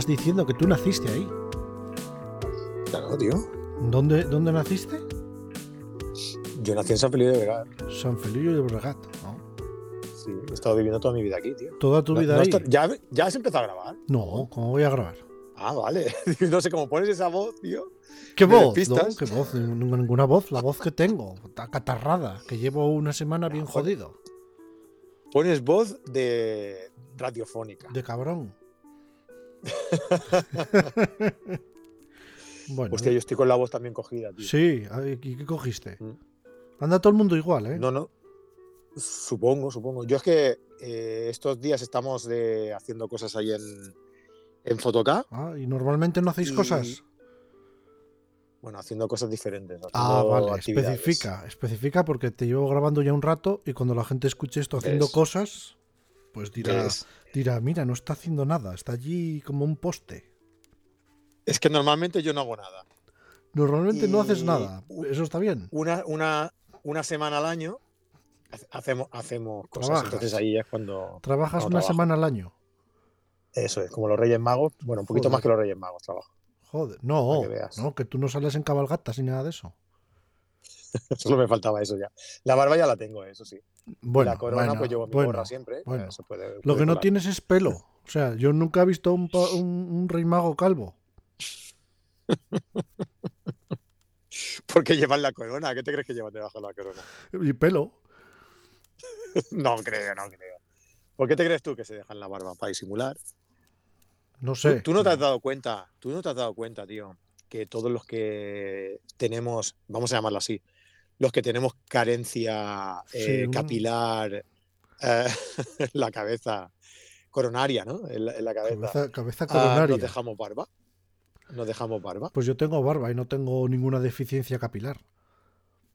estás diciendo que tú naciste ahí. Claro, tío. ¿Dónde, dónde naciste? Yo nací en San Felipe de Llobregat. San Felipe de Bregat. ¿no? Sí, he estado viviendo toda mi vida aquí, tío. Toda tu No- vida no ahí. está- ¿ya, ¿Ya has empezado a grabar? No, ¿cómo voy a grabar? Ah, vale. No sé cómo pones esa voz, tío. ¿Qué ¿Me voz? No, ¿Qué voz? Ninguna, voz. La voz que tengo. Está catarrada. Que llevo una semana bien jodido. Pones voz de radiofónica. De cabrón. bueno. Hostia, yo estoy con la voz también cogida, tío. Sí, ¿y qué cogiste? Mm. Anda todo el mundo igual, ¿eh? No, no. Supongo, supongo. Yo es que eh, estos días estamos de, haciendo cosas ahí en, en Photocá. Ah, ¿Y normalmente no hacéis Y- cosas? Bueno, haciendo cosas diferentes. Ah, haciendo vale, actividades. especifica, especifica porque te llevo grabando ya un rato y cuando la gente escuche esto haciendo cosas, pues dirá, ¿Ves? Dirá, mira, no está haciendo nada, está allí como un poste. Es que normalmente yo no hago nada. Normalmente no haces nada, eso está bien. Una, una, una semana al año hace- hacemos, hacemos cosas. Trabajas. Entonces ahí es cuando. Trabajas una trabajo. semana al año. Eso es, como los Reyes Magos. Bueno, un poquito Joder. más que los Reyes Magos trabajo. Joder, no, que no, que tú no sales en cabalgatas ni nada de eso. Solo me faltaba eso ya. La barba ya la tengo, eso sí. Bueno, la corona, bueno, pues llevo mi bueno, gorra siempre. bueno. Eso puede- Lo que no tienes es pelo. O sea, yo nunca he visto un, pa- un- un rey mago calvo. ¿Por qué llevan la corona? ¿Qué te crees que llevan debajo de la corona? Y pelo. No creo, no creo. ¿Por qué te crees tú que se dejan la barba? ¿Para disimular? No Tú- sé. Tú, no te has dado cuenta, tú no te has dado cuenta, tío, que todos los que tenemos, vamos a llamarlo así, los que tenemos carencia eh, Sí, capilar eh, en la cabeza, coronaria, ¿no? En la, en la cabeza. Cabeza, cabeza ah, coronaria. nos dejamos barba. Nos dejamos barba. Pues yo tengo barba y no tengo ninguna deficiencia capilar.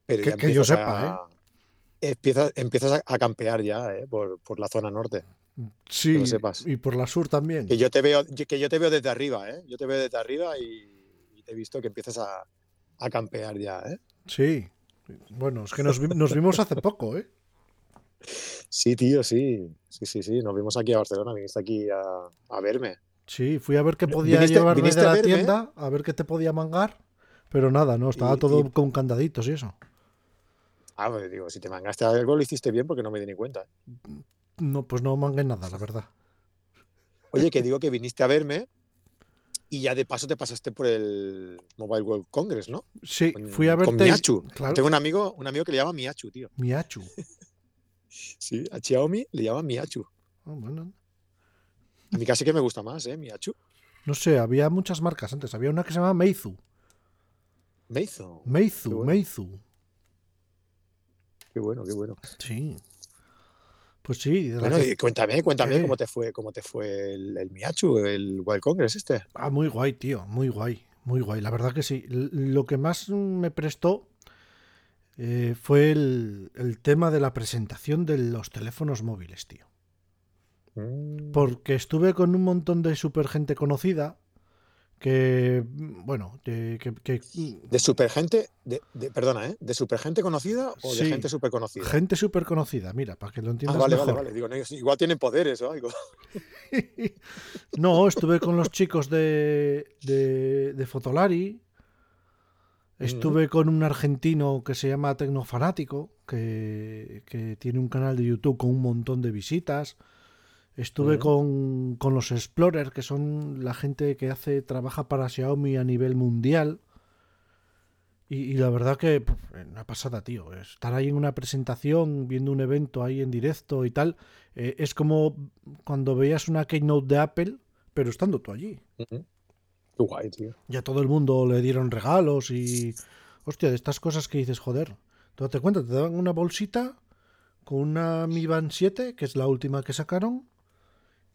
Pero que- yo sepa, ¿eh? Empiezas, empiezas a, a campear ya, ¿eh? Por, por la zona norte. Sí, lo sepas. y por la sur también. Que yo te veo, que yo te veo desde arriba, ¿eh? Yo te veo desde arriba y, y te he visto que empiezas a, a campear ya, ¿eh? Sí. Bueno, es que nos, vi- nos vimos hace poco, ¿eh? Sí, tío, sí. Sí, sí, sí. Nos vimos aquí a Barcelona, viniste aquí a, a verme. Sí, fui a ver qué podía Viniste- llevarme viniste de a la verme. tienda, a ver qué te podía mangar. Pero nada, no, estaba Y- todo y- con candaditos y eso. Ah, pues digo, si te mangaste algo lo hiciste bien porque no me di ni cuenta. No, pues no mangué nada, la verdad. Oye, que digo que viniste a verme y ya de paso te pasaste por el Mobile World Congress, ¿no? Sí, Con, fui a con verte. y- Miachu. Claro, Tengo un amigo, un amigo que le llama Miachu, tío. Miachu. Sí, a Xiaomi le llama Miachu. Ah, bueno. A mí casi que me gusta más, ¿eh? Miachu. No sé, había muchas marcas antes. Había una que se llamaba Meizu. Meizu. Meizu, Qué bueno. Meizu. Qué bueno, qué bueno. Sí. Pues sí. Bueno, y cuéntame, cuéntame ¿Qué? cómo te fue, cómo te fue el, el Miachu, el World Congress este. Ah, muy guay, tío. Muy guay. Muy guay. La verdad que sí. Lo que más me prestó eh, fue el, el tema de la presentación de los teléfonos móviles, tío. Mm. Porque estuve con un montón de super gente conocida que, bueno, que, que- que- De super gente, de, de- perdona, ¿eh? ¿De super gente conocida o de Sí. gente super conocida? gente súper conocida, mira, para que lo Ah, entiendas vale, mejor. vale, vale. Digo, no, igual tienen poderes o algo. No, estuve con los chicos de, de, de Fotolari. Estuve con un argentino que se llama Tecnofanático, que, que tiene un canal de YouTube con un montón de visitas. Estuve con, con los Explorer, que son la gente que hace, trabaja para Xiaomi a nivel mundial. Y, y la verdad que puf, una pasada, tío. Estar ahí en una presentación, viendo un evento ahí en directo y tal, eh, es como cuando veías una keynote de Apple, pero estando tú allí. Ujú. Qué guay, tío. Y a todo el mundo le dieron regalos y. Hostia, de estas cosas que dices, joder. Tú te cuenta, te daban una bolsita con una Mi Band 7, que es la última que sacaron.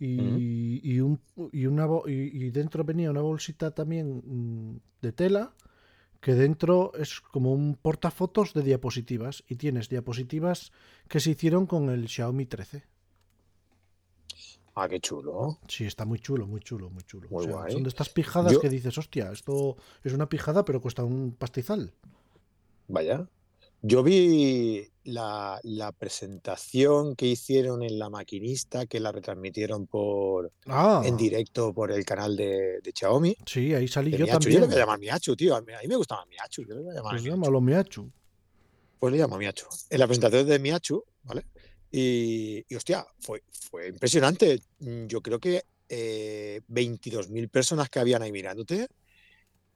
Y, y, un, y, una, y, y dentro venía una bolsita también mm, de tela, que dentro es como un portafotos de diapositivas. Y tienes diapositivas que se hicieron con el Xiaomi 13. Ah, qué chulo. Sí, está muy chulo, muy chulo, muy chulo. Muy O sea, guay. Son de estas pijadas Yo- que dices, hostia, esto es una pijada, pero cuesta un pastizal. Vaya. Yo vi la, la presentación que hicieron en La Maquinista, que la retransmitieron por Ah, en directo por el canal de, de Xiaomi. sí, ahí salí de yo Miachu. Yo le también. voy a llamar Miachu, tío. A mí, a mí me gustaba Miachu. Yo le voy a llamar Pues Miachu. llámalo Miachu. Pues le llamo Miachu. En la presentación de Miachu, ¿vale? Y, y, hostia, fue, fue impresionante. Mm, Yo creo que eh, 22.000 personas que habían ahí mirándote.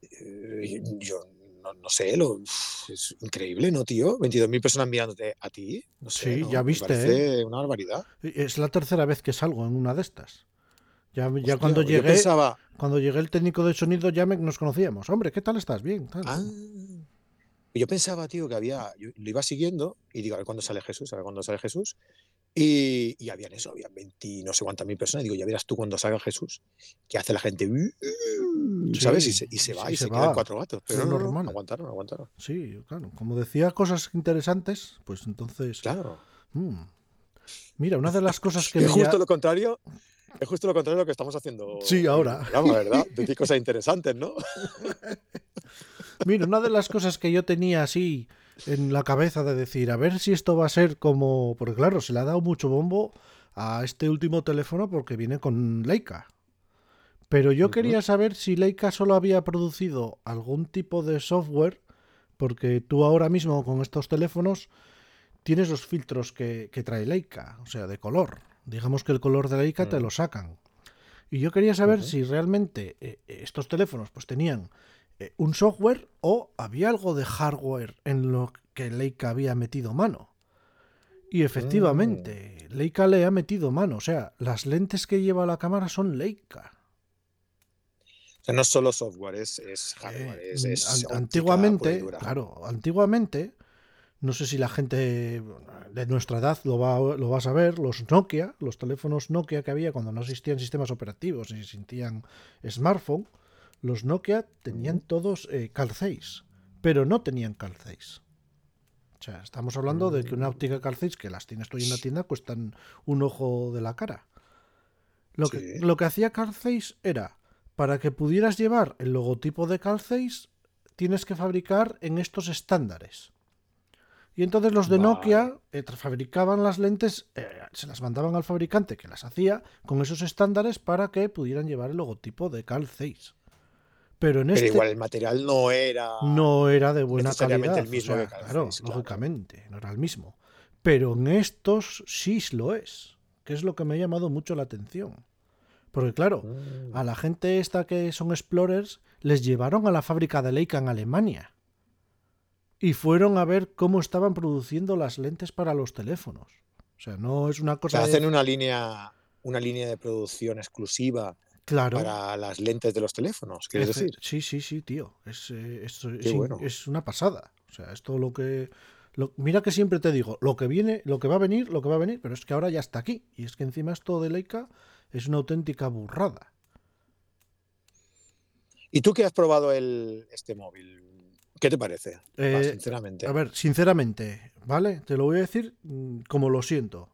eh, yo no, no sé, lo, es increíble, ¿no, tío? 22.000 personas mirándote a ti. No sé, Sí, ¿no? ya Me viste, ¿eh? parece una barbaridad. Es la tercera vez que salgo en una de estas. Ya, cuando llegué, pensaba, cuando llegué el técnico de sonido ya me, nos conocíamos. Hombre, ¿qué tal estás? Bien. tal. ah, yo pensaba, tío, que había, yo lo iba siguiendo y digo, a ver cuándo sale Jesús, a ver cuándo sale Jesús. Y, y habían eso, habían 20, no sé cuántas mil personas. Y digo, ya verás tú cuando salga Jesús, que hace la gente, ¿sabes? Y se, y se va, sí, y se se, quedan cuatro gatos. Es Pero no, no, no, normal. aguantaron, aguantaron. Sí, claro. Como decía cosas interesantes, pues entonces. Claro. mm. Mira, una de las cosas que Es justo ya- lo contrario. Es justo lo contrario de lo que estamos haciendo. Sí, ahora. programa, ¿verdad? Decir cosas interesantes, ¿no? Mira, una de las cosas que yo tenía así en la cabeza de decir, a ver si esto va a ser como. Porque claro, se le ha dado mucho bombo a este último teléfono porque viene con Leica. Pero yo quería saber si Leica solo había producido algún tipo de software, porque tú ahora mismo con estos teléfonos tienes los filtros que, que trae Leica, o sea, de color. Digamos que el color de Leica te Mm. lo sacan. Y yo quería saber si realmente eh, estos teléfonos pues tenían eh, un software o había algo de hardware en lo que Leica había metido mano. Y efectivamente, Leica le ha metido mano. O sea, las lentes que lleva la cámara son Leica. O sea, no es solo software, es, es hardware. Eh, es, es antiguamente, claro, antiguamente, no sé si la gente de nuestra edad lo va, lo va a saber, los Nokia, los teléfonos Nokia que había cuando no existían sistemas operativos y existían smartphone, los Nokia tenían todos eh, Cal 6, pero no tenían Cal 6. O sea, estamos hablando de que una Mm. óptica Cal 6, que las tienes tú en la tienda, cuestan un ojo de la cara. Lo, que, lo que hacía Cal 6 era, para que pudieras llevar el logotipo de Cal 6, tienes que fabricar en estos estándares. Y entonces los de. Nokia eh, fabricaban las lentes, eh, se las mandaban al fabricante que las hacía con esos estándares para que pudieran llevar el logotipo de Cal 6. Pero en Pero este igual el material no era. no era de buena calidad. el mismo o sea, claro, 6, claro. lógicamente, no era el mismo. Pero en estos sí lo es, que es lo que me ha llamado mucho la atención. Porque claro, Mm. a la gente esta que son explorers les llevaron a la fábrica de Leica en Alemania y fueron a ver cómo estaban produciendo las lentes para los teléfonos. O sea, no es una O cosa sea, de- hacen una línea, una línea de producción exclusiva claro. para las lentes de los teléfonos, ¿quieres Efe- decir? Sí, sí, sí, tío. Es, eh, es, es bueno. es una pasada. O sea, esto lo que. lo- mira que siempre te digo, lo que viene, lo que va a venir, lo que va a venir, pero es que ahora ya está aquí. Y es que encima esto de Leica es una auténtica burrada. ¿Y tú que has probado el, este móvil? ¿Qué te parece? Eh, sinceramente. A ver, sinceramente, ¿vale? Te lo voy a decir mm, como lo siento.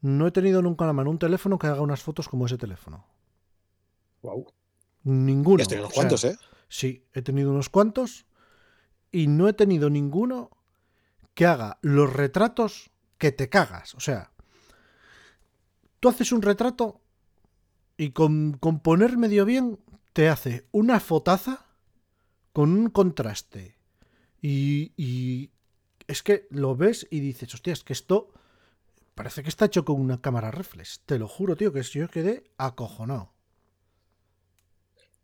No he tenido nunca en la mano un teléfono que haga unas fotos como ese teléfono. Guau. Ninguno. Ya has tenido unos sea, cuantos, ¿eh? Sí, he tenido unos cuantos y no he tenido ninguno que haga los retratos que te cagas. O sea, tú haces un retrato y con, con poner medio bien te hace una fotaza con un contraste. Y, y es que lo ves y dices, hostia, es que esto parece que está hecho con una cámara reflex. Te lo juro, tío, que yo quedé acojonado.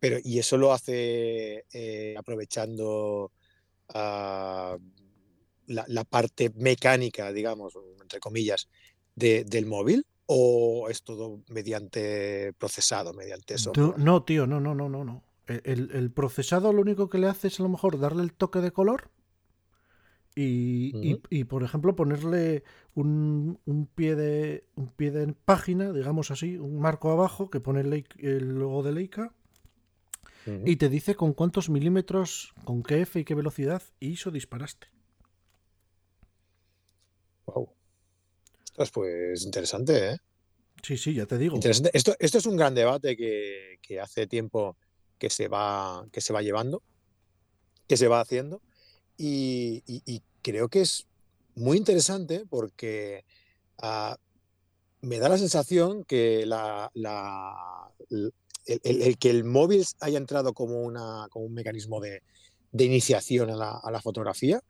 Pero, ¿y eso lo hace eh, aprovechando ah, la, la parte mecánica, digamos, entre comillas, de- del móvil? ¿O es todo mediante procesado, mediante software? no, tío, no, no, no, no, no. El, el- procesado lo único que le hace es a lo mejor darle el toque de color y, y- por ejemplo, ponerle un, un pie de un pie de página, digamos así, un marco abajo que pone el, el logo de Leica Y te dice con cuántos milímetros, con qué F y qué velocidad y ISO disparaste. Guau. Ostras, pues interesante, ¿eh? Sí, sí, ya te digo. Interesante. Esto, esto es un gran debate que, que hace tiempo que se va, que se va llevando, que se va haciendo. Y, y- y creo que es muy interesante porque ah, me da la sensación que la, la- el, el- el que el móvil haya entrado como, una, como un mecanismo de, de iniciación a la, a la fotografía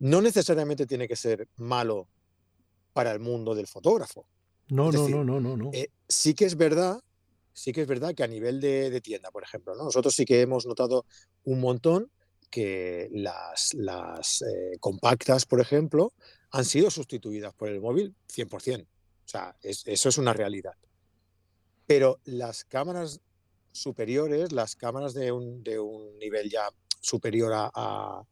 no necesariamente tiene que ser malo para el mundo del fotógrafo. No, no, decir, no, no, no, no. Eh, sí que es verdad, sí que es verdad que a nivel de, de tienda, por ejemplo, ¿no? nosotros sí que hemos notado un montón que las, las eh, compactas, por ejemplo, han sido sustituidas por el móvil 100%. O sea, es- eso es una realidad. Pero las cámaras superiores, las cámaras de un, de un nivel ya superior a, a-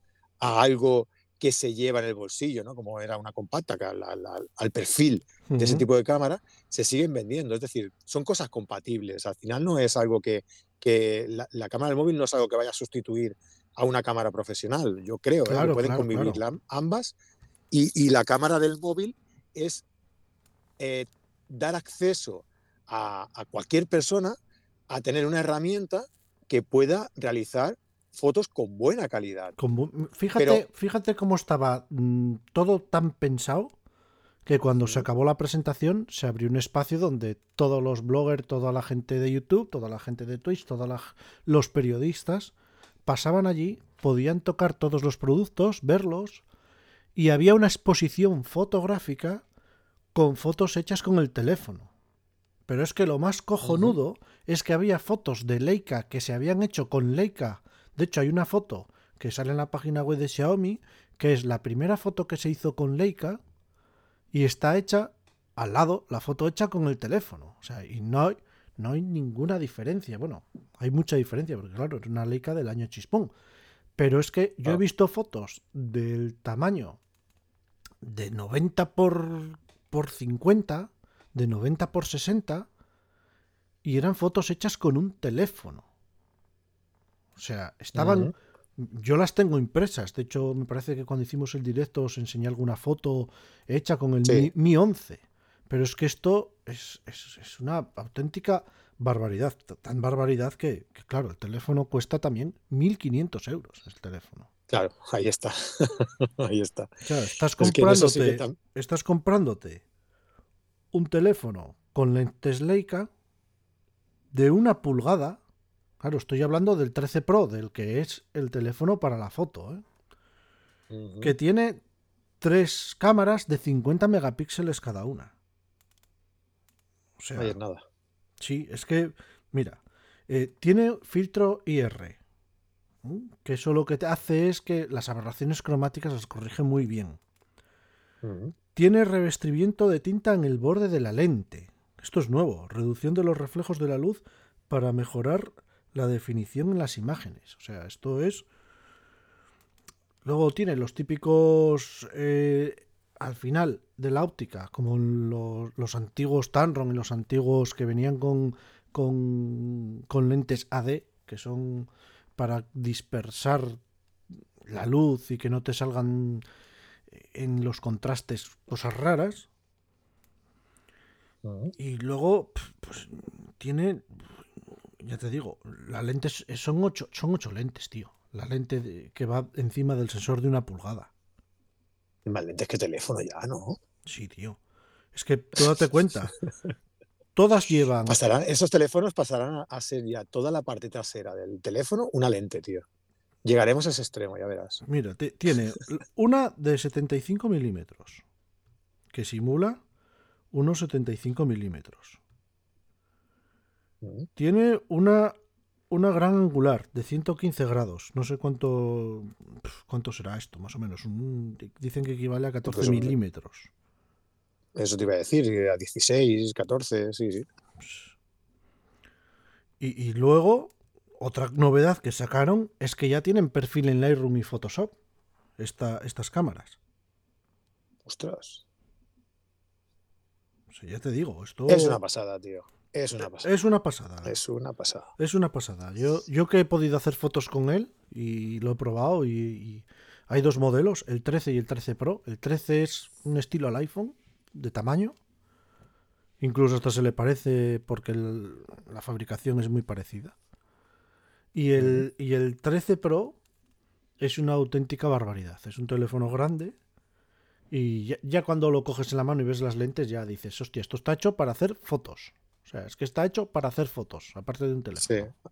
a algo que se lleva en el bolsillo, ¿no? como era una compacta, que al- perfil de ese tipo de cámara, se siguen vendiendo. Es decir, son cosas compatibles. Al final no es algo que, que la, la cámara del móvil no es algo que vaya a sustituir a una cámara profesional. Yo creo ¿eh? que Claro, pueden claro, convivir claro. la- ambas. Y, y la cámara del móvil es eh, dar acceso a, a cualquier persona a tener una herramienta que pueda realizar fotos con buena calidad. Fíjate, Pero- fíjate cómo estaba mm, todo tan pensado que cuando se acabó la presentación se abrió un espacio donde todos los bloggers, toda la gente de YouTube, toda la gente de Twitch, todos los periodistas pasaban allí, podían tocar todos los productos, verlos, y había una exposición fotográfica con fotos hechas con el teléfono. Pero es que lo más cojonudo es que había fotos de Leica que se habían hecho con Leica. De hecho, hay una foto que sale en la página web de Xiaomi, que es la primera foto que se hizo con Leica y está hecha al lado, la foto hecha con el teléfono. O sea, y no hay, no hay ninguna diferencia. Bueno, hay mucha diferencia, porque claro, es una Leica del año chispón. Pero es que yo he visto fotos del tamaño de 90 por, por 50, de 90 por 60, y eran fotos hechas con un teléfono. O sea, estaban... Yo las tengo impresas. De hecho, me parece que cuando hicimos el directo os enseñé alguna foto hecha con el Sí. Mi, Mi 11. Pero es que esto es, es- es una auténtica barbaridad. Tan barbaridad que, que, claro, el teléfono cuesta también 1.500 euros. El teléfono. Claro, ahí está. ahí está. O sea, estás Es que en eso sí comprándote, estás comprándote un teléfono con lentes Leica de una pulgada. Claro, estoy hablando del 13 Pro, del que es el teléfono para la foto, ¿eh? Que tiene tres cámaras de 50 megapíxeles cada una. O sea, Ahí es nada. sí, es que, mira, eh, tiene filtro IR, que eso lo que te hace es que las aberraciones cromáticas las corrige muy bien. Tiene revestimiento de tinta en el borde de la lente. Esto es nuevo, reducción de los reflejos de la luz para mejorar la definición en las imágenes. O sea, esto es... Luego tiene los típicos... eh, al final de la óptica, como los, los antiguos Tamron y los antiguos que venían con, con, con lentes AD, que son para dispersar la luz y que no te salgan en los contrastes cosas raras. Y luego, pues, tiene, ya te digo, la lente es- son ocho, son ocho lentes, tío. La lente de- que va encima del sensor de una pulgada. Más lentes que teléfono ya, ¿no? Sí, tío. Es que tú date cuenta. Todas llevan. Pasarán, esos teléfonos pasarán a- a ser ya toda la parte trasera del teléfono una lente, tío. Llegaremos a ese extremo, ya verás. Mira, tiene una de 75 milímetros que simula unos 75 milímetros. Ujú. Tiene una, una gran angular de 115 grados. No sé cuánto cuánto será esto, más o menos. Un- dicen que equivale a 14 Pues milímetros. Eso te iba a decir, a 16, 14, sí, sí. Y, y luego, otra novedad que sacaron es que ya tienen perfil en Lightroom y Photoshop esta- estas cámaras. Ostras. O sea, ya te digo, esto Es una pasada, tío. Es una pasada. es una pasada. Es una pasada. Es una pasada. Yo, yo que he podido hacer fotos con él y lo he probado y, y hay dos modelos, el 13 y el 13 Pro. El 13 es un estilo al iPhone de tamaño. Incluso hasta se le parece porque el- la fabricación es muy parecida. Y el, y el 13 Pro es una auténtica barbaridad. Es un teléfono grande y ya, ya cuando lo coges en la mano y ves las lentes ya dices, hostia, esto está hecho para hacer fotos. O sea, es que está hecho para hacer fotos, aparte de un teléfono. Sí.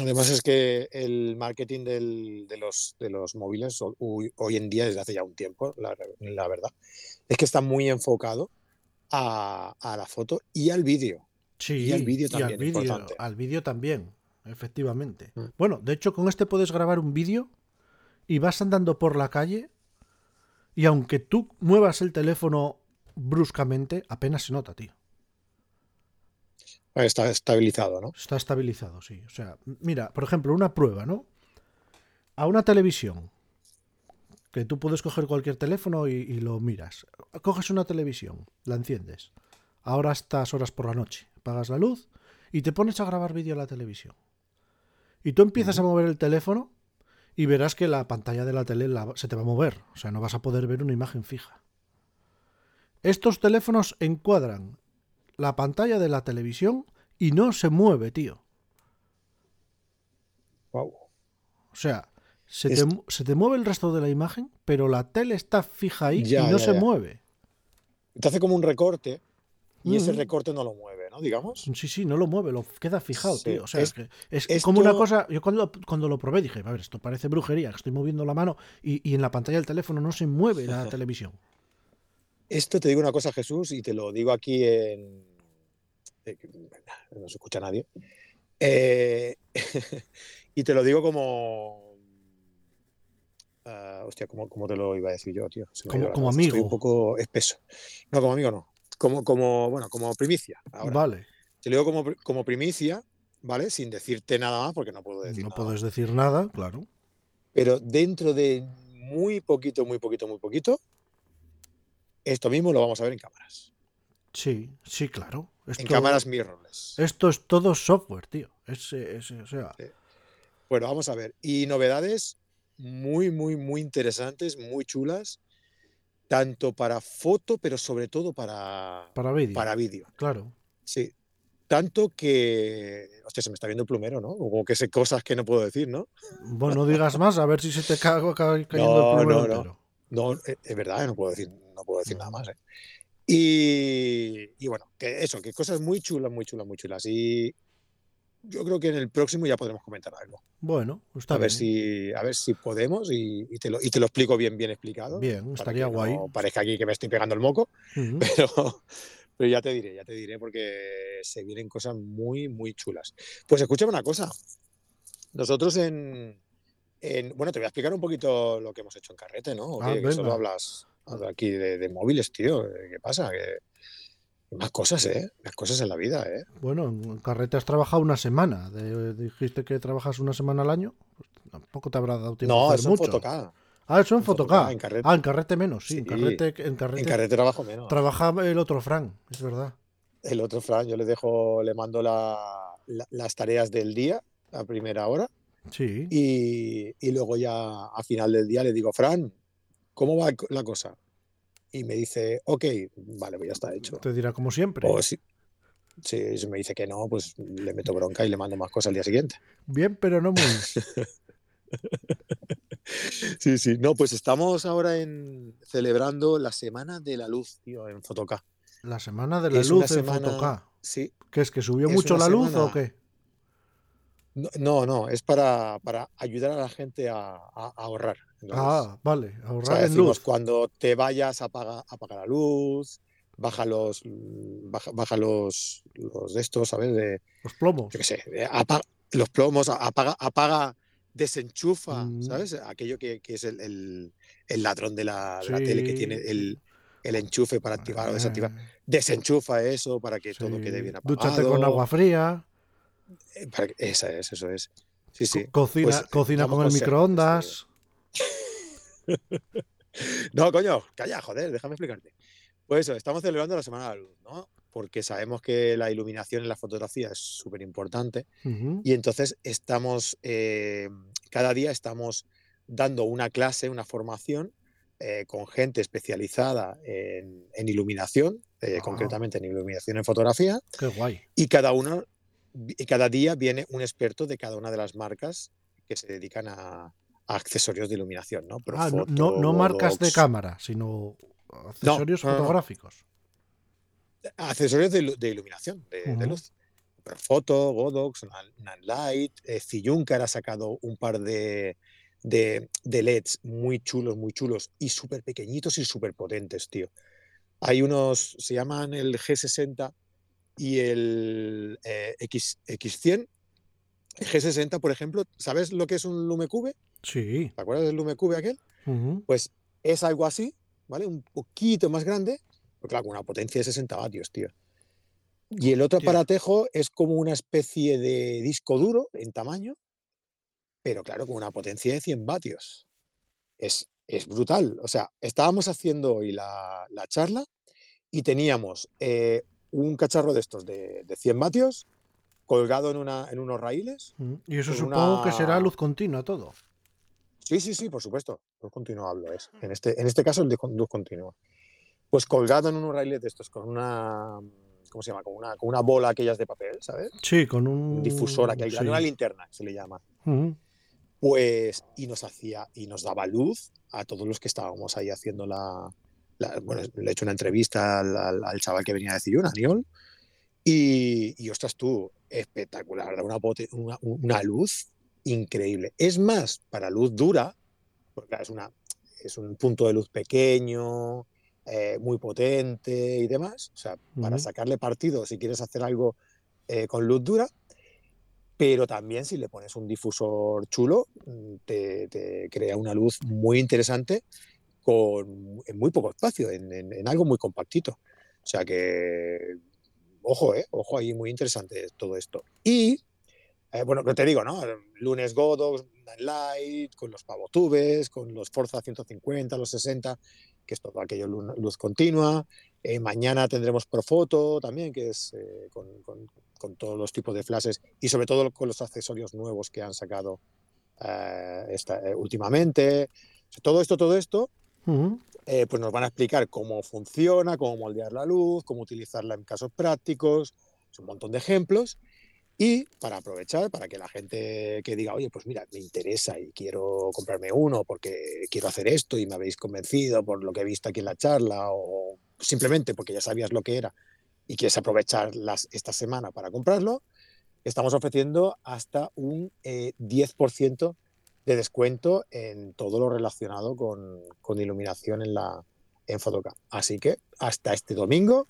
Además es que el marketing del- de, los, de los móviles ho- hoy, en día, desde hace ya un tiempo, la, la verdad, es que está muy enfocado a, a la foto y al vídeo. Sí, Y al vídeo y también, importante. al vídeo también, efectivamente. Mm. Bueno, de hecho, con este puedes grabar un vídeo y vas andando por la calle y aunque tú muevas el teléfono bruscamente, apenas se nota, tío. Está estabilizado, ¿no? Está estabilizado, sí. O sea, mira, por ejemplo, una prueba, ¿no? A una televisión, que tú puedes coger cualquier teléfono y, y lo miras. Coges una televisión, la enciendes. Ahora estas horas por la noche, apagas la luz y te pones a grabar vídeo a la televisión. Y tú empiezas a mover el teléfono y verás que la pantalla de la tele la- se te va a mover. O sea, no vas a poder ver una imagen fija. Estos teléfonos encuadran la pantalla de la televisión y no se mueve, tío. Wow. O sea, se, Es- te, se te mueve el resto de la imagen, pero la tele está fija ahí Ya, y no ya, se ya. mueve. Te hace como un recorte y ese recorte no lo mueve, ¿no? Digamos. Sí, sí, no lo mueve, lo queda fijado, Sí, tío. O sea, es- que- es esto- como una cosa. Yo cuando, cuando lo probé dije, a ver, esto parece brujería, que estoy moviendo la mano y, y en la pantalla del teléfono no se mueve la televisión. Esto te digo una cosa, Jesús, y te lo digo aquí en. eh, No se escucha nadie. Eh, y te lo digo como. ah, hostia, ¿cómo, cómo te lo iba a decir yo, tío? Como- como cabeza, Estoy amigo. un poco espeso. No, como amigo no. Como, como, bueno, como primicia. Ahora. Vale, Te lo digo como, como primicia, ¿vale? Sin decirte nada más, porque no puedo decir no nada puedes decir nada, claro. pero dentro de muy poquito, muy poquito, muy poquito, esto mismo lo vamos a ver en cámaras. Sí, sí, claro. En cámaras mirrorless. esto es todo software, tío. Es, es- o sea, Bueno, vamos a ver. Y novedades muy, muy, muy interesantes, muy chulas, tanto para foto, pero sobre todo para, para vídeo. para vídeo. Claro. Sí. Tanto que. Hostia, se me está viendo el plumero, ¿no? Como que sé cosas que no puedo decir, ¿no? Bueno, no digas más, a ver si se te cae cayendo No, el plumero no, no. No, eh, es verdad, no puedo decir, no puedo decir nada No. más. ¿eh? Y, y bueno, que eso, que cosas muy chulas, muy chulas, muy chulas. Y yo creo que en el próximo ya podremos comentar algo. Bueno, está a ver si, a ver si podemos y, y te lo, y te lo explico bien, bien explicado. Bien, estaría guay. No parezca aquí que me estoy pegando el moco, pero, pero ya te diré, ya te diré porque se vienen cosas muy, muy chulas. Pues escúchame una cosa. Nosotros en, en- bueno, te voy a explicar un poquito lo que hemos hecho en carrete, ¿no? ¿O Ah? Que solo hablas hablas aquí de, de móviles, tío. ¿Qué pasa? Que más cosas, ¿eh? Más cosas en la vida, ¿eh? Bueno, en carrete has trabajado una semana. De- dijiste que trabajas una semana al año. Pues tampoco te habrá dado tiempo No, hacer eso en mucho. Ah, eso en en en carrete. Ah, en carrete menos, sí. En carrete, en carrete, En carrete trabajo menos. trabaja el otro Fran, es verdad. El otro Fran, yo le dejo, le mando la- la- las tareas del día a primera hora Sí. y, y luego ya a final del día le digo, Fran, ¿cómo va la cosa? Y me dice, ok, vale, pues ya está hecho. Te dirá como siempre. O si, si si me dice que no, pues le meto bronca y le mando más cosas al día siguiente. Bien, pero no muy. Sí, sí. No, pues estamos ahora en celebrando la Semana de la Luz, tío, en Fotoca. La semana de la Es luz en semana-. Sí. ¿Qué es que subió es mucho la luz o qué? No, no, es para, para ayudar a la gente a, a- a ahorrar. Ah, vale. O Ahorrar en luz. cuando te vayas, apaga, apaga la luz, baja los, baja, baja los, los de estos, ¿sabes? De, Los plomos. yo qué sé, de apa- los plomos, apaga, apaga, desenchufa, Mm. ¿sabes? Aquello que, que es el, el- el ladrón de la, la tele que tiene el, el enchufe para activar o desactivar. Eh, Desenchufa eso para que todo quede bien apagado. Dúchate con agua fría. Eh, esa es, eso es. Sí, sí. co- Cocina, Pues, cocina con el microondas. No, coño, calla, joder, déjame explicarte. Pues eso, estamos celebrando la Semana de la Luz, ¿no? Porque sabemos que la iluminación en la fotografía es súper importante y entonces estamos, eh, cada día estamos dando una clase, una formación eh, con gente especializada en, en iluminación, eh, Ah. concretamente en iluminación en fotografía, Qué guay. y cada uno, cada día viene un experto de cada una de las marcas que se dedican a, accesorios de iluminación, ¿no? ah, no, no, marcas de cámara, sino accesorios fotográficos. Accesorios de, iluminación, de, luz. Profoto, Godox, Nanlight, eh, ha sacado un par de, de, LEDs muy chulos, muy chulos y súper pequeñitos y súper potentes, tío. Hay unos, se llaman el G60 y el eh, X, X100. El G60, por ejemplo, ¿sabes lo que es un LumeCube? Sí. ¿Te acuerdas del LumeCube aquel? Pues es algo así, ¿vale? Un poquito más grande, pero claro, con una potencia de 60 vatios, tío. Y el otro aparatejo es como una especie de disco duro en tamaño, pero claro, con una potencia de 100 vatios. Es, es brutal. O sea, estábamos haciendo hoy la, charla y teníamos eh, un cacharro de estos de, 100 vatios colgado en, una, en unos raíles. Mm, y eso supongo que será luz continua todo. Sí, sí, sí, por supuesto. Luz continua hablo es. En este, en este caso el de luz continua. Pues colgado en unos raíles de estos con una ¿cómo se llama? Con una, con una bola aquellas de papel, ¿sabes? Sí, con un, difusor aquí, una linterna se le llama. Pues, y nos hacía, y nos daba luz a todos los que estábamos ahí haciendo la, bueno, le he hecho una entrevista al, chaval que venía de Cillón, Aniol, y, y ostras tú, espectacular, una, una, una, luz increíble. Es más, para luz dura, porque es, una, es un punto de luz pequeño, eh, muy potente y demás. O sea, para sacarle partido si quieres hacer algo eh, con luz dura. Pero también si le pones un difusor chulo, mm, te, crea una luz muy interesante con, en muy poco espacio, en, algo muy compactito. O sea que, ojo, eh, ojo ahí, muy interesante todo esto. Y, bueno, que te digo, ¿no? Lunes Godox, Light, con los pavotubes, con los Forza 150, los 60, que es todo aquello luz continua. Eh, mañana tendremos Profoto también, que es eh, con, todos los tipos de flashes y sobre todo con los accesorios nuevos que han sacado eh, esta, últimamente. todo esto, todo esto, pues nos van a explicar cómo funciona, cómo moldear la luz, cómo utilizarla en casos prácticos, un montón de ejemplos. Y para aprovechar, para que la gente que diga, oye, pues mira, me interesa y quiero comprarme uno porque quiero hacer esto y me habéis convencido por lo que he visto aquí en la charla o simplemente porque ya sabías lo que era y quieres aprovechar las, esta semana para comprarlo, estamos ofreciendo hasta un 10% eh, de descuento en todo lo relacionado con, con iluminación en la en Photocam. Así que hasta este domingo,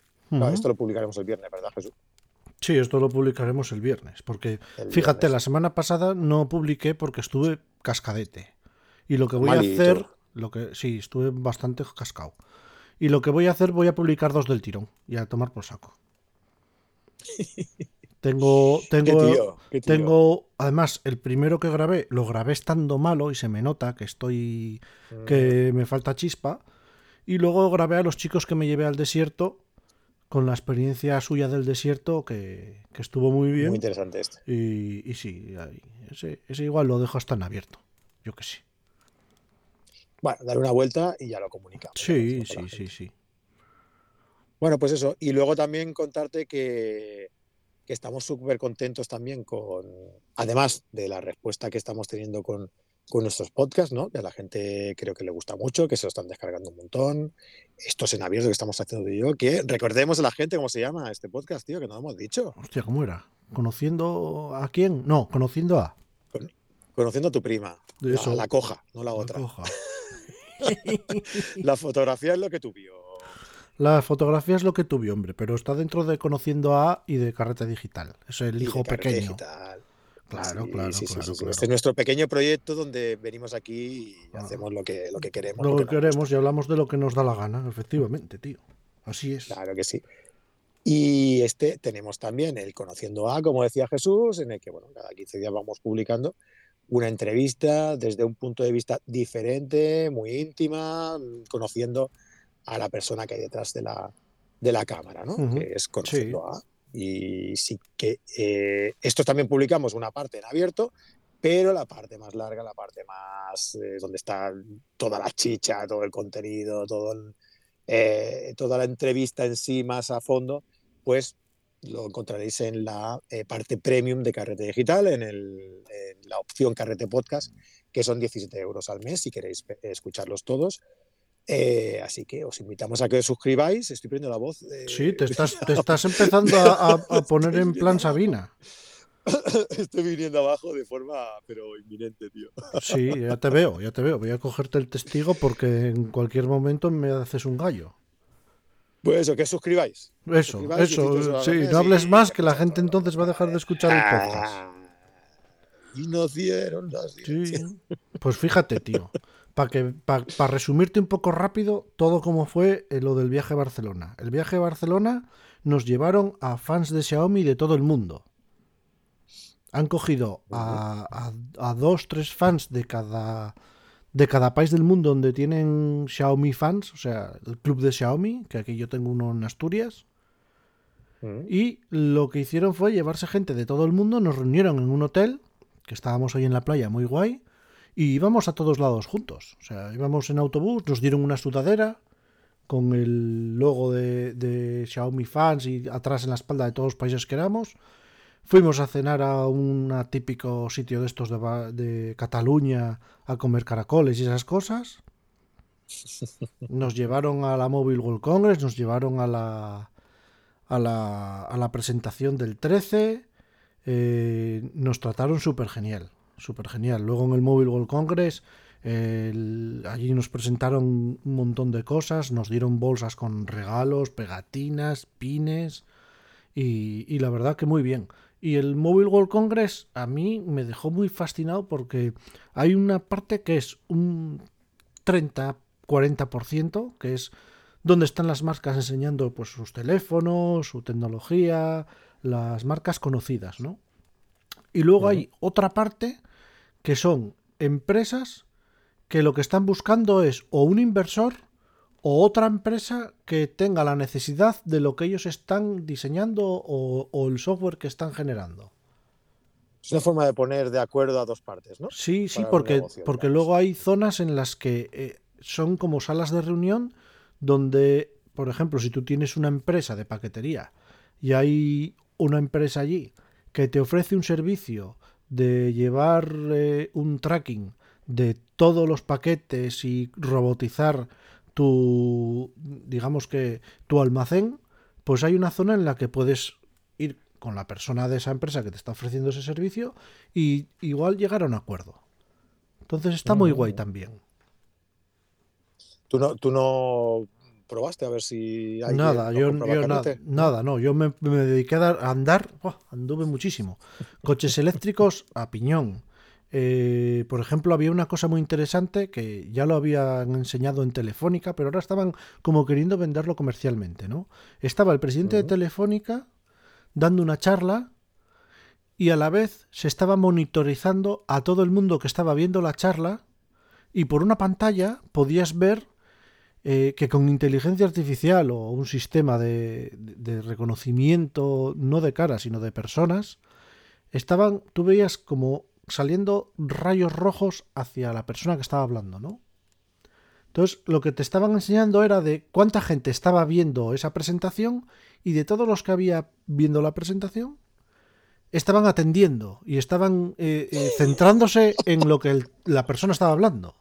esto lo publicaremos el viernes, ¿verdad, Jesús? Sí, esto lo publicaremos el viernes, porque fíjate, la semana pasada no publiqué porque estuve cascadete. Y lo que voy a hacer, lo que sí, estuve bastante cascado. Y lo que voy a hacer, voy a publicar dos del tirón y a tomar por saco. Tengo, tengo, tengo, además, el primero que grabé, lo grabé estando malo y se me nota que estoy, que mm. me falta chispa. Y luego grabé a los chicos que me llevé al desierto con la experiencia suya del desierto que, estuvo muy bien. Muy interesante este. Y, y sí, ese, igual lo dejo hasta en abierto. Yo que sí. Bueno, dar una vuelta y ya lo comunicamos. Sí, sí, sí, sí. Bueno, pues eso. Y luego también contarte que, que estamos súper contentos también con, además de la respuesta que estamos teniendo con, con nuestros podcasts, ¿no? Que a la gente creo que le gusta mucho, que se lo están descargando un montón. Estos en abierto que estamos haciendo yo, que recordemos a la gente cómo se llama este podcast, tío, que no lo hemos dicho. Hostia, ¿cómo era? ¿Conociendo a quién? No, conociendo a. conociendo a tu prima. La, la, coja, no la, otra. la fotografía es lo que tú vio. La fotografía es lo que vio, hombre, pero está dentro de conociendo a y de carrete digital. Es el hijo pequeño. Digital. Claro, claro, claro, Este es nuestro pequeño proyecto donde venimos aquí y ah. hacemos lo que, lo que queremos. Lo, que queremos y hablamos de lo que nos da la gana, efectivamente, tío. Así es. Claro que sí. Y este tenemos también el Conociendo A, como decía Jesús, en el que, bueno, cada 15 días vamos publicando una entrevista desde un punto de vista diferente, muy íntima, conociendo a la persona que hay detrás de la, de la cámara, ¿no? Que es Conociendo A. Y sí que eh, esto también publicamos una parte en abierto, pero la parte más larga, la parte más eh, donde está toda la chicha, todo el contenido, todo eh, toda la entrevista en sí más a fondo, pues lo encontraréis en la eh, parte premium de Carrete Digital, en, el, en, la opción Carrete Podcast, que son 17 euros al mes si queréis escucharlos todos. Eh, así que os invitamos a que os suscribáis. Estoy poniendo la voz. De... Sí, te estás, te estás empezando a, a poner en plan Sabina. Estoy viniendo abajo de forma, pero inminente, tío. Sí, ya te veo, ya te veo. Voy a cogerte el testigo porque en cualquier momento me haces un gallo. Pues eso, que suscribáis. Eso, suscribáis, eso. Sí, no hables más que la gente entonces va a dejar de escuchar el podcast. Y nos dieron las sí. Pues fíjate, tío. Para resumirte un poco rápido todo como fue eh, lo del viaje a Barcelona. El viaje a Barcelona nos llevaron a fans de Xiaomi de todo el mundo han cogido a, dos, tres fans de cada, de cada país del mundo donde tienen Xiaomi fans, o sea, el club de Xiaomi, que aquí yo tengo uno en Asturias. Y lo que hicieron fue llevarse gente de todo el mundo, nos reunieron en un hotel, que estábamos ahí en la playa, muy guay, y íbamos a todos lados juntos. O sea, íbamos en autobús, nos dieron una sudadera con el logo de, de Xiaomi fans y atrás en la espalda de todos los países que éramos Fuimos a cenar a un típico sitio de estos de, Cataluña a comer caracoles y esas cosas. Nos llevaron a la Mobile World Congress, nos llevaron a la, a la, presentación del 13. Eh, nos trataron súper genial, súper genial. Luego en el Mobile World Congress allí nos presentaron un montón de cosas, nos dieron bolsas con regalos, pegatinas, pines y, y la verdad que muy bien. Y el Mobile World Congress a mí me dejó muy fascinado porque hay una parte que es un 30-40%, que es donde están las marcas enseñando pues, sus teléfonos, su tecnología, las marcas conocidas, ¿no? Y luego hay otra parte que son empresas que lo que están buscando es o un inversor o otra empresa que tenga la necesidad de lo que ellos están diseñando o, el software que están generando. Es una forma de poner de acuerdo a dos partes, ¿no? Sí, sí, porque, porque luego hay zonas en las que eh, son como salas de reunión donde, por ejemplo, si tú tienes una empresa de paquetería y hay una empresa allí que te ofrece un servicio de llevar eh, un tracking de todos los paquetes y robotizar tu, digamos que tu almacén, pues hay una zona en la que puedes ir con la persona de esa empresa que te está ofreciendo ese servicio y igual llegar a un acuerdo. Entonces está muy guay también. ¿Tú no, tú no probaste a ver si hay nada yo, nada no yo me, dediqué a, andar anduve muchísimo. Coches eléctricos a piñón. Eh, por ejemplo, había una cosa muy interesante que ya lo habían enseñado en Telefónica, pero ahora estaban como queriendo venderlo comercialmente, ¿no? Estaba el presidente de Telefónica dando una charla y a la vez se estaba monitorizando a todo el mundo que estaba viendo la charla y por una pantalla podías ver eh, que con inteligencia artificial o un sistema de, reconocimiento no de cara sino de personas estaban tú veías como saliendo rayos rojos hacia la persona que estaba hablando, ¿no? Entonces, lo que te estaban enseñando era de cuánta gente estaba viendo esa presentación y de todos los que había viendo la presentación, estaban atendiendo y estaban eh, eh, centrándose en lo que la persona estaba hablando.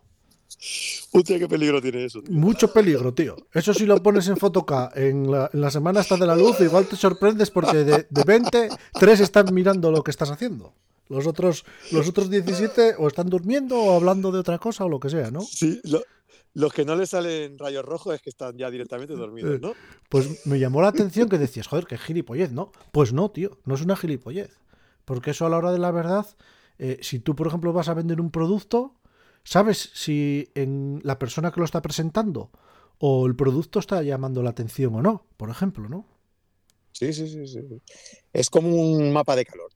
Hostia, qué peligro tiene eso. Mucho peligro, tío. Eso si lo pones en Fotoca en la, en la semana hasta de la luz, igual te sorprendes porque de, de 20, 3 están mirando lo que estás haciendo. Los otros, los otros 17 o están durmiendo o hablando de otra cosa o lo que sea, ¿no? Sí, los que no les salen rayos rojos es que están ya directamente dormidos, ¿no? Pues me llamó la atención que decías, joder, qué gilipollez, ¿no? Pues no, tío, no es una gilipollez. Porque eso a la hora de la verdad, eh, si tú, por ejemplo, vas a vender un producto, ¿sabes si en la persona que lo está presentando o el producto está llamando la atención o no? Por ejemplo, ¿no? Sí, sí, sí, sí. Es como un mapa de calor.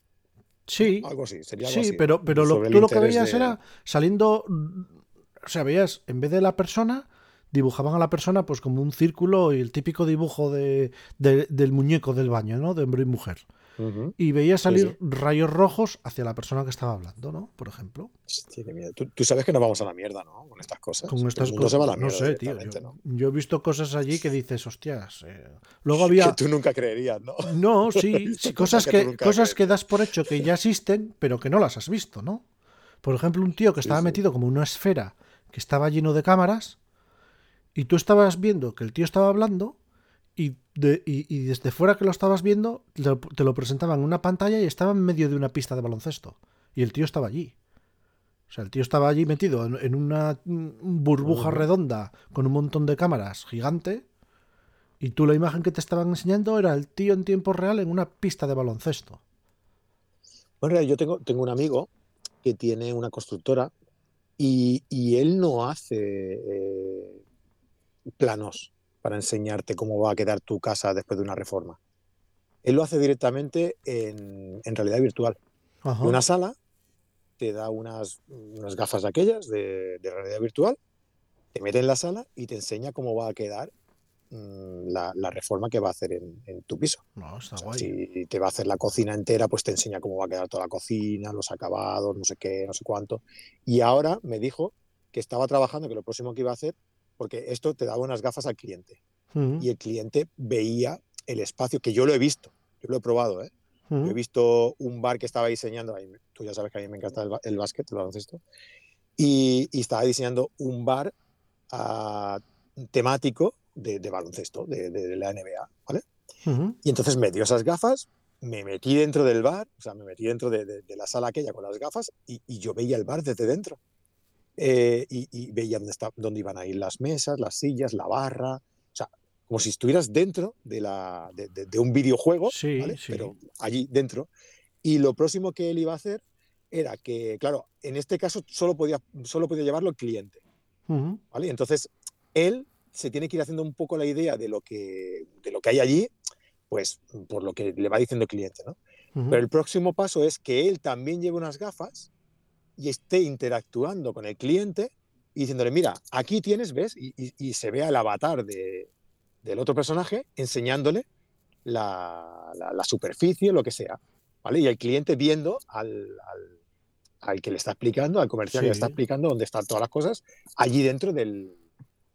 Sí, algo así, sería sí, pero, pero lo, tú lo que veías era saliendo, o sea, veías, en vez de la persona, dibujaban a la persona pues como un círculo y el típico dibujo de, del muñeco del baño, ¿no? De hombre y mujer. Y veía salir sí. rayos rojos hacia la persona que estaba hablando, ¿no? Por ejemplo. Hostia, qué miedo. Tú, tú sabes que nos vamos a la mierda, ¿no? Con estas cosas. Con estas mundo se va a la cosas. No mierda sé, tío. Yo, ¿no? yo he visto cosas allí que dices, hostias. eh, Luego había. Que tú nunca creerías, ¿no? No, sí, cosas cosas que cosas que das por hecho que ya existen, pero que no las has visto, ¿no? Por ejemplo, un tío que estaba metido como una esfera que estaba lleno de cámaras y tú estabas viendo que el tío estaba hablando y, de- y- y desde fuera que lo estabas viendo te lo, te lo presentaban en una pantalla y estaba en medio de una pista de baloncesto y el tío estaba allí. O sea, el tío estaba allí metido en, en una mm, burbuja redonda con un montón de cámaras gigante y tú la imagen que te estaban enseñando era el tío en tiempo real en una pista de baloncesto. Bueno, yo tengo, tengo un amigo que tiene una constructora y, y él no hace eh, planos para enseñarte cómo va a quedar tu casa después de una reforma. Él lo hace directamente en, en realidad virtual. Ajá. Una sala te da unas, unas gafas de aquellas de, de realidad virtual, te mete en la sala y te enseña cómo va a quedar mm, la, la reforma que va a hacer en, en tu piso. No, está O sea, guay. si te va a hacer la cocina entera, pues te enseña cómo va a quedar toda la cocina, los acabados, no sé qué, no sé cuánto. Y ahora me dijo que estaba trabajando, que lo próximo que iba a hacer, porque esto te daba unas gafas al cliente y el cliente veía el espacio, que yo lo he visto, yo lo he probado, ¿eh? Yo he visto un bar que estaba diseñando, ahí tú ya sabes que a mí me encanta el, básquet, el baloncesto, y, y estaba diseñando un bar ah, temático de, de baloncesto, de, de la NBA, ¿vale? Y entonces me dio esas gafas, me metí dentro del bar, o sea, me metí dentro de, de- de la sala aquella con las gafas y, y yo veía el bar desde dentro. Eh, y, y veía dónde, está, dónde iban a ir las mesas, las sillas, la barra. O sea, como si estuvieras dentro de, la, de, de- de un videojuego, Sí, ¿vale? sí. pero allí dentro. Y lo próximo que él iba a hacer era que, claro, en este caso solo podía, solo podía llevarlo el cliente. ¿vale? Entonces, él se tiene que ir haciendo un poco la idea de lo que, de lo que hay allí, pues por lo que le va diciendo el cliente, ¿no? Ujú. Pero el próximo paso es que él también lleve unas gafas y esté interactuando con el cliente y diciéndole, mira, aquí tienes, ¿ves? Y, y- y se vea el avatar de- del otro personaje enseñándole la, la- la superficie, lo que sea, ¿vale? Y el cliente viendo al, al- al que le está explicando, al comercial que le está explicando dónde están todas las cosas, allí dentro del...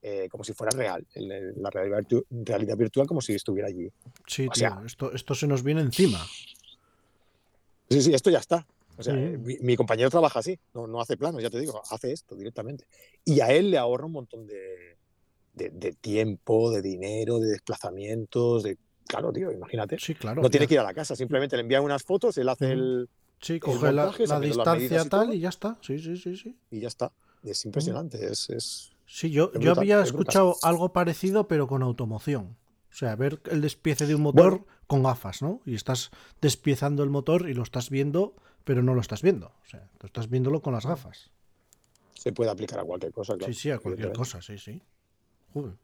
eh, como si fuera real, en el- la realidad, virtu- realidad virtual como si estuviera allí. Sí, o tío, sea- esto, esto se nos viene encima. Sí, sí, esto ya está. O sea, Sí. mi, mi compañero trabaja así, no, no hace planos, ya te digo, hace esto directamente. Y a él le ahorra un montón de, de- de tiempo, de dinero, de desplazamientos, de... Claro, tío, imagínate. Sí, claro. No tiene que ir a la casa, simplemente le envían unas fotos, él hace el... Sí, coge la, montaje, se la las distancia y tal todo. y ya está. Sí, sí, sí, sí. y ya está. Es impresionante, es... es... Sí, yo, Es yo brutal, había brutal. escuchado algo parecido, pero con automoción. O sea, ver el despiece de un motor Bueno. con gafas, ¿no? Y estás despiezando el motor y lo estás viendo, pero no lo estás viendo. O sea, tú estás viéndolo con las gafas. Se puede aplicar a cualquier cosa, claro. Sí, sí, a cualquier cosa, sí, sí. Joder.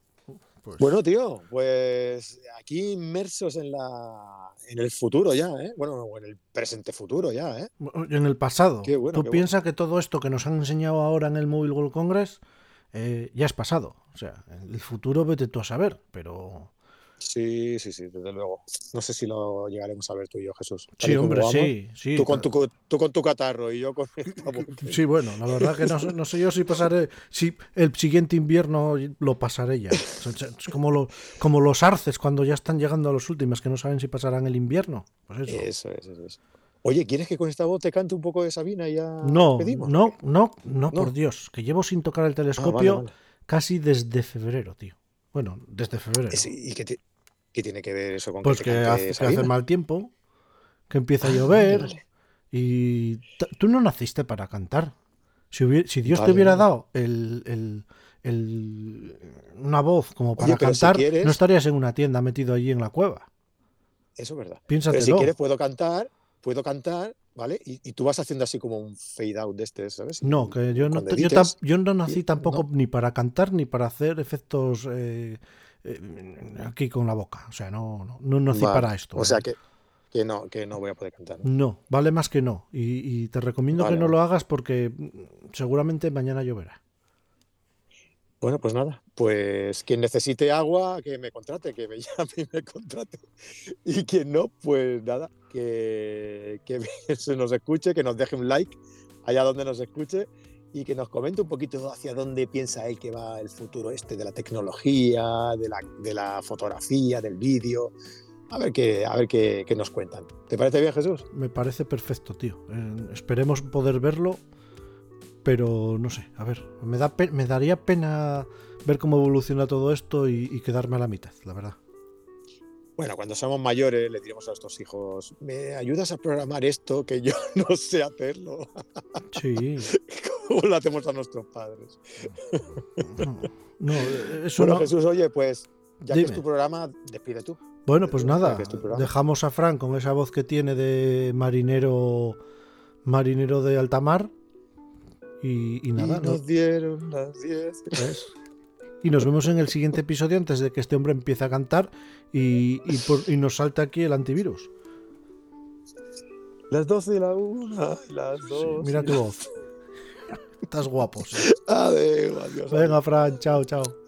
Pues, Bueno, tío, pues aquí inmersos en la en el futuro ya, ¿eh? Bueno, en el presente futuro ya, ¿eh? en el pasado. Qué bueno, tú bueno. piensas que todo esto que nos han enseñado ahora en el Mobile World Congress eh, ya es pasado. O sea, el futuro vete tú a saber, pero... Sí, sí, sí, desde luego. No sé si lo llegaremos a ver tú y yo, Jesús. Sí, hombre, vamos, sí, sí. Tú con, tu, cu- tú con tu catarro y yo con. Sí, bueno, la verdad que no, sé- no sé yo si pasaré, si el siguiente invierno lo pasaré ya. Es como, lo- como los arces cuando ya están llegando a los últimos, que no saben si pasarán el invierno. Pues eso. Eso es, eso es. Oye, ¿quieres que con esta voz te cante un poco de Sabina y ya No, pedimos? no, no, no, No. por Dios, que llevo sin tocar el Ah, telescopio vale, vale. casi desde febrero, tío. Bueno, desde febrero. ¿Y qué, te- qué tiene que ver eso con Pues que, que hace, que hace Sabina? mal tiempo, que empieza a Ah, llover y tú no naciste para cantar. Si, hubiera- si Dios te hubiera dado el, el- el- una voz como Oye, para pero si cantar, quieres- no estarías en una tienda metido allí en la cueva. Eso es verdad. Pero Piénsatelo. si quieres puedo cantar, puedo cantar, ¿vale? Y, y tú vas haciendo así como un fade out de este, ¿sabes? No, que yo no, yo, yo no nací y- tampoco no. ni para cantar ni para hacer efectos eh, aquí con la boca. O sea, no, no, no Vale. para esto. O sea que, que no, que no voy a poder cantar. ¿no? Vale más que no. Y, y te recomiendo Vale, que no vale. lo hagas porque seguramente mañana lloverá. Bueno, pues nada, pues quien necesite agua, que me contrate, que me llame y me contrate. Y quien no, pues nada, que, que se nos escuche, que nos deje un like allá donde nos escuche y que nos comente un poquito hacia dónde piensa él que va el futuro este de la tecnología, de la, de la fotografía, del vídeo. A ver, qué, a ver qué, nos cuentan. ¿Te parece bien, Jesús? Me parece perfecto, tío. Esperemos poder verlo pero no sé, a ver, me, da me daría pena ver cómo evoluciona todo esto y, quedarme a la mitad, la verdad. Bueno, cuando somos mayores le diremos a nuestros hijos, ¿me ayudas a programar esto que yo no sé hacerlo? Sí. ¿Cómo lo hacemos a nuestros padres? No, eso bueno, no... Jesús, oye, pues ya que es tu programa, despide tú. Bueno, pues nada, dejamos a Frank con esa voz que tiene de marinero marinero de alta mar y, nada. nos dieron las 10. Y nos vemos en el siguiente episodio antes de que este hombre empiece a cantar y, y, nos salte aquí el antivirus. Las 12 y la 1, las 2. mira tu voz. Estás guapo. Adiós, adiós. Venga, Fran, chao, chao.